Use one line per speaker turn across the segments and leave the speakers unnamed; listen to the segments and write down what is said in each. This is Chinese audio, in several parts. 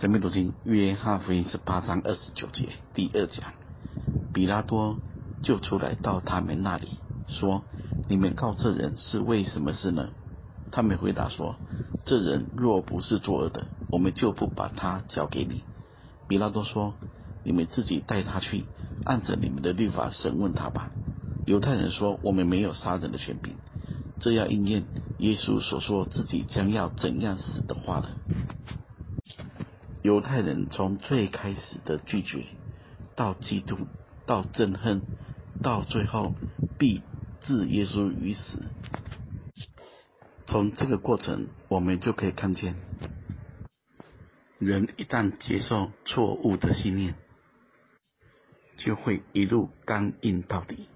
神秘读经约翰福音十八章二十九节第二讲，比拉多就出来到他们那里，说：“你们告这人是为什么事呢？”他们回答说：“这人若不是作恶的，我们就不把他交给你。”比拉多说：“你们自己带他去，按着你们的律法审问他吧。”犹太人说：“我们没有杀人的权柄。”这要应验耶稣所说自己将要怎样死的话了。犹太人从最开始的拒绝，到嫉妒，到憎恨，到最后必置耶稣于死。从这个过程，我们就可以看见，人一旦接受错误的信念，就会一路刚硬到底。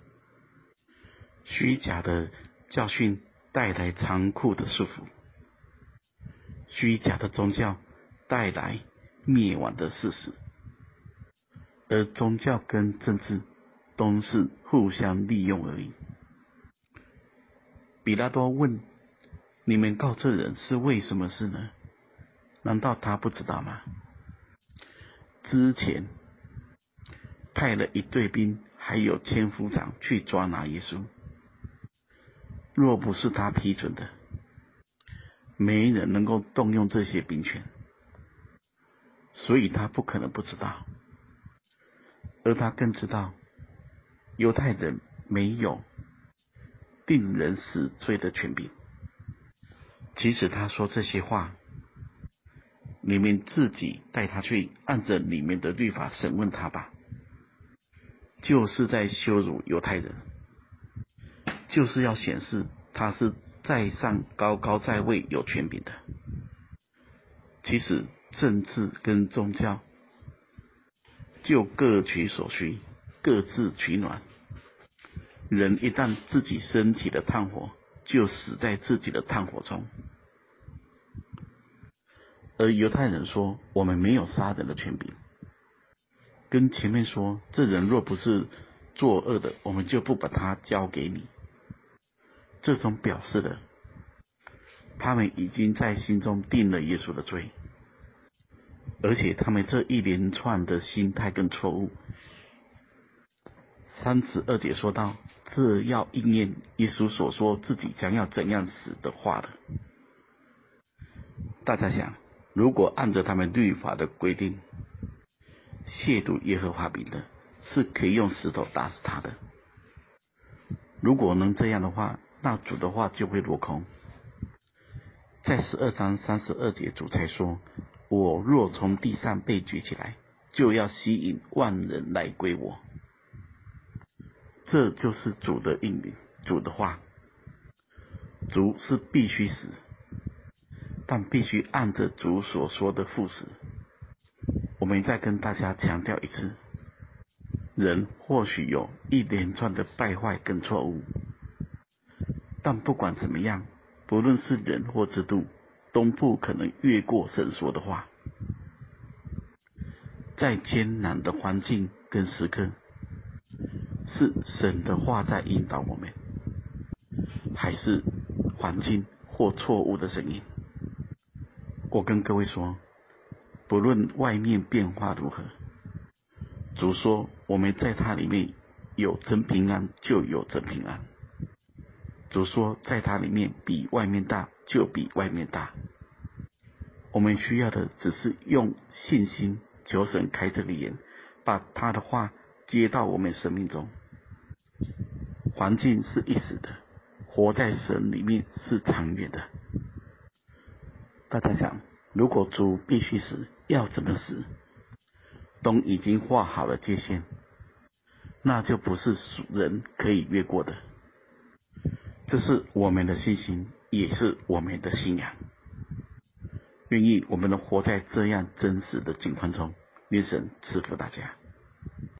虚假的教训带来残酷的束缚，虚假的宗教带来。灭亡的事实，而宗教跟政治都是互相利用而已。比拉多问：“你们告这人是为什么事呢？难道他不知道吗？之前派了一队兵，还有千夫长去抓拿耶稣。若不是他批准的，没人能够动用这些兵权。”所以他不可能不知道，而他更知道，犹太人没有定人死罪的权柄。其实他说这些话，你们自己带他去，按着里面的律法审问他吧，就是在羞辱犹太人，就是要显示他是在上高高在位有权柄的。其实。政治跟宗教就各取所需，各自取暖。人一旦自己升起的炭火，就死在自己的炭火中。而犹太人说：“我们没有杀人的权柄。”跟前面说：“这人若不是作恶的，我们就不把他交给你。”这种表示的，他们已经在心中定了耶稣的罪。而且他们这一连串的心态更错误。三十二节说到，这要应验耶稣所说自己将要怎样死的话的。大家想，如果按照他们律法的规定，亵渎耶和华名的，是可以用石头打死他的。如果能这样的话，那主的话就会落空。在十二章三十二节，主才说。我若从地上被举起来，就要吸引万人来归我。这就是主的应允，主的话。主是必须死，但必须按着主所说的赴死。我们再跟大家强调一次：人或许有一连串的败坏跟错误，但不管怎么样，不论是人或制度。东部可能越过神说的话，在艰难的环境跟时刻，是神的话在引导我们，还是环境或错误的声音？我跟各位说，不论外面变化如何，主说我们在他里面有真平安，就有真平安。主说在他里面比外面大。就比外面大。我们需要的只是用信心求神开这个眼，把他的话接到我们生命中。环境是一时的，活在神里面是长远的。大家想，如果主必须死，要怎么死？都已经画好了界限，那就不是人可以越过的。这是我们的信心。也是我们的信仰，愿意我们能活在这样真实的境况中，愿神赐福大家。